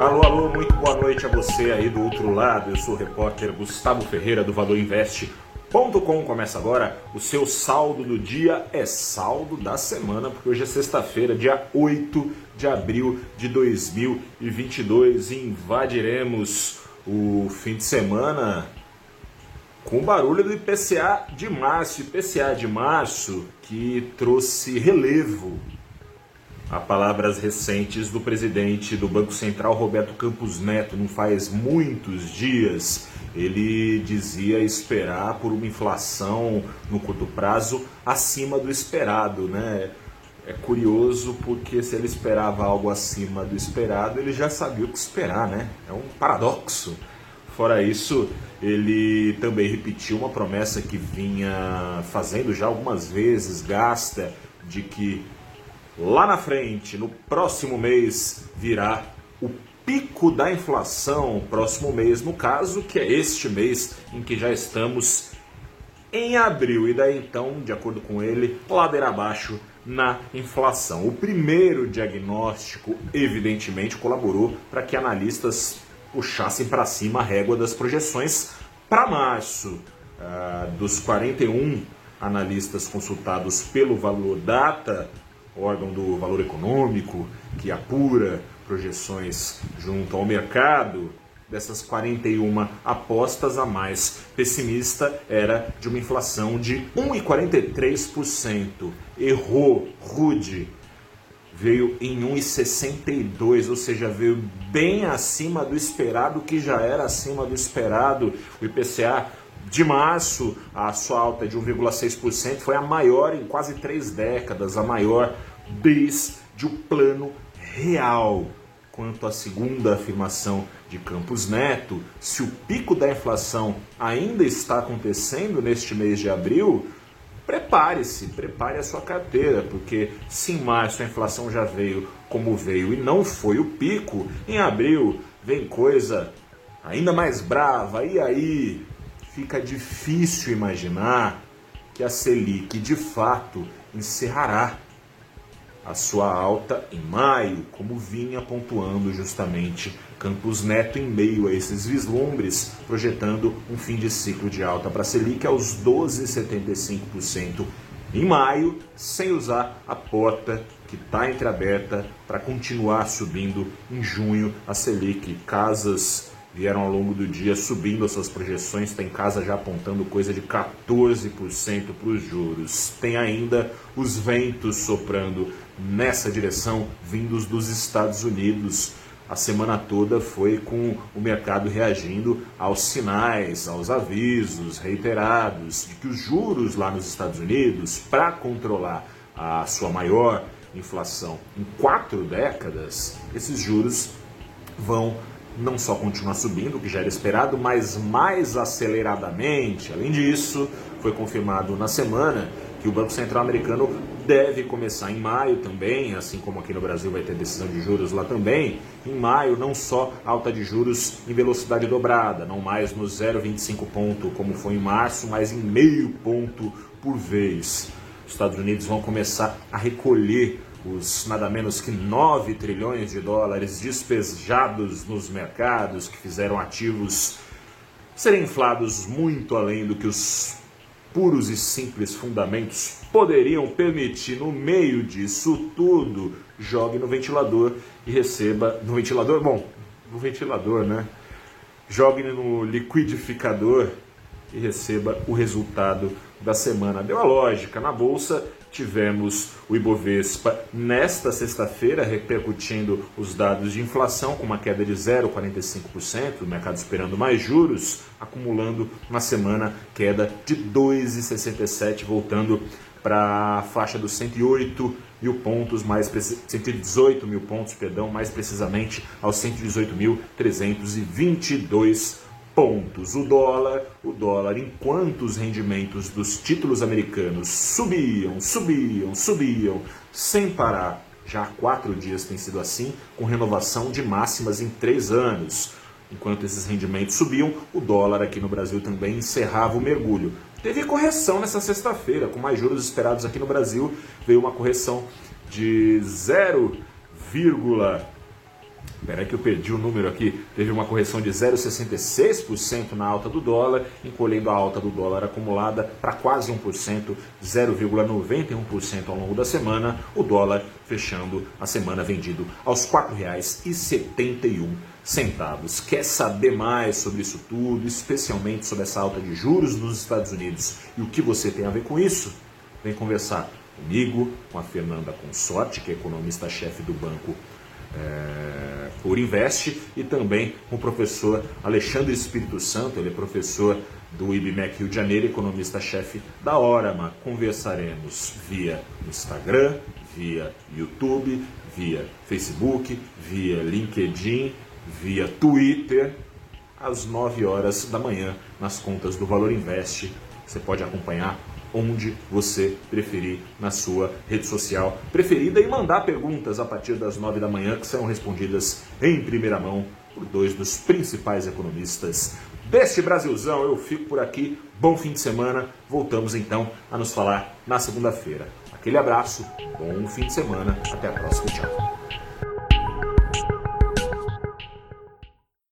Alô, alô, muito boa noite a você aí do outro lado. Eu sou o repórter Gustavo Ferreira do ValorInvest.com. Começa agora o seu saldo do dia, é saldo da semana, porque hoje é sexta-feira, dia 8 de abril de 2022. Invadiremos o fim de semana com o barulho do IPCA de março. IPCA de março que trouxe relevo a palavras recentes do presidente do Banco Central, Roberto Campos Neto, não faz muitos dias. Ele dizia esperar por uma inflação no curto prazo acima do esperado, né? É curioso porque se ele esperava algo acima do esperado, ele já sabia o que esperar, né? É um paradoxo. Fora isso, ele também repetiu uma promessa que vinha fazendo já algumas vezes, gasta, de que lá na frente, no próximo mês, virá o pico da inflação, próximo mês, no caso, que é este mês em que já estamos em abril. E daí então, de acordo com ele, ladeira abaixo na inflação. O primeiro diagnóstico, evidentemente, colaborou para que analistas puxassem para cima a régua das projeções para março. Uh, dos 41 analistas consultados pelo Valor Data, órgão do valor econômico, que apura projeções junto ao mercado, dessas 41 apostas, a mais pessimista era de uma inflação de 1,43%. Errou, rude. Veio em 1,62, ou seja, veio bem acima do esperado, que já era acima do esperado. O IPCA de março, a sua alta de 1,6% foi a maior em quase três décadas, a maior desde o plano real. Quanto à segunda afirmação de Campos Neto, se o pico da inflação ainda está acontecendo neste mês de abril, prepare-se, prepare a sua carteira, porque se em março a inflação já veio como veio e não foi o pico, em abril vem coisa ainda mais brava. E aí fica difícil imaginar que a Selic de fato encerrará a sua alta em maio, como vinha pontuando justamente Campos Neto em meio a esses vislumbres, projetando um fim de ciclo de alta para a Selic aos 12,75% em maio, sem usar a porta que está entreaberta para continuar subindo em junho a Selic. Casas vieram ao longo do dia subindo as suas projeções, tem casa já apontando coisa de 14% para os juros. Tem ainda os ventos soprando nessa direção, vindos dos Estados Unidos. A semana toda foi com o mercado reagindo aos sinais, aos avisos reiterados de que os juros lá nos Estados Unidos, para controlar a sua maior inflação em quatro décadas, esses juros vão não só continuar subindo, o que já era esperado, mas mais aceleradamente. Além disso, foi confirmado na semana que o Banco Central americano deve começar em maio também, assim como aqui no Brasil vai ter decisão de juros lá também. Em maio, não só alta de juros em velocidade dobrada, não mais no 0,25 ponto como foi em março, mas em meio ponto por vez. Os Estados Unidos vão começar a recolher os nada menos que 9 trilhões de dólares despejados nos mercados, que fizeram ativos serem inflados muito além do que os puros e simples fundamentos poderiam permitir. No meio disso tudo, jogue no ventilador e receba. No ventilador? Bom, no ventilador, né? Jogue no liquidificador e receba o resultado da semana. Deu a lógica. Na bolsa tivemos o Ibovespa nesta sexta-feira repercutindo os dados de inflação com uma queda de 0,45%, o mercado esperando mais juros, acumulando uma semana queda de 2,67, voltando para a faixa dos 108 mil pontos, mais 118 mil pontos, perdão, mais precisamente aos 118.322 pontos. O dólar, o dólar, enquanto os rendimentos dos títulos americanos subiam, subiam, subiam, sem parar. Já há quatro dias tem sido assim, com renovação de máximas em três anos. Enquanto esses rendimentos subiam, o dólar aqui no Brasil também encerrava o mergulho. Teve correção nessa sexta-feira, com mais juros esperados aqui no Brasil, veio uma correção de 0,5 Peraí que eu perdi o número aqui. Teve uma correção de 0,66% na alta do dólar, encolhendo a alta do dólar acumulada para quase 1%, 0,91% ao longo da semana. O dólar fechando a semana vendido aos R$ 4,71 centavos. Quer saber mais sobre isso tudo, especialmente sobre essa alta de juros nos Estados Unidos e o que você tem a ver com isso? Vem conversar comigo, com a Fernanda Consorte, que é economista-chefe do banco é, por Invest, e também com o professor Alexandre Espírito Santo, ele é professor do IBMEC Rio de Janeiro, economista-chefe da Orama. Conversaremos via Instagram, via YouTube, via Facebook, via LinkedIn, via Twitter, às 9 horas da manhã, nas contas do Valor Invest. Você pode acompanhar onde você preferir na sua rede social preferida e mandar perguntas a partir das 9 da manhã que serão respondidas em primeira mão por dois dos principais economistas deste Brasilzão. Eu fico por aqui. Bom fim de semana. Voltamos então a nos falar na segunda-feira. Aquele abraço, bom fim de semana. Até a próxima. Tchau.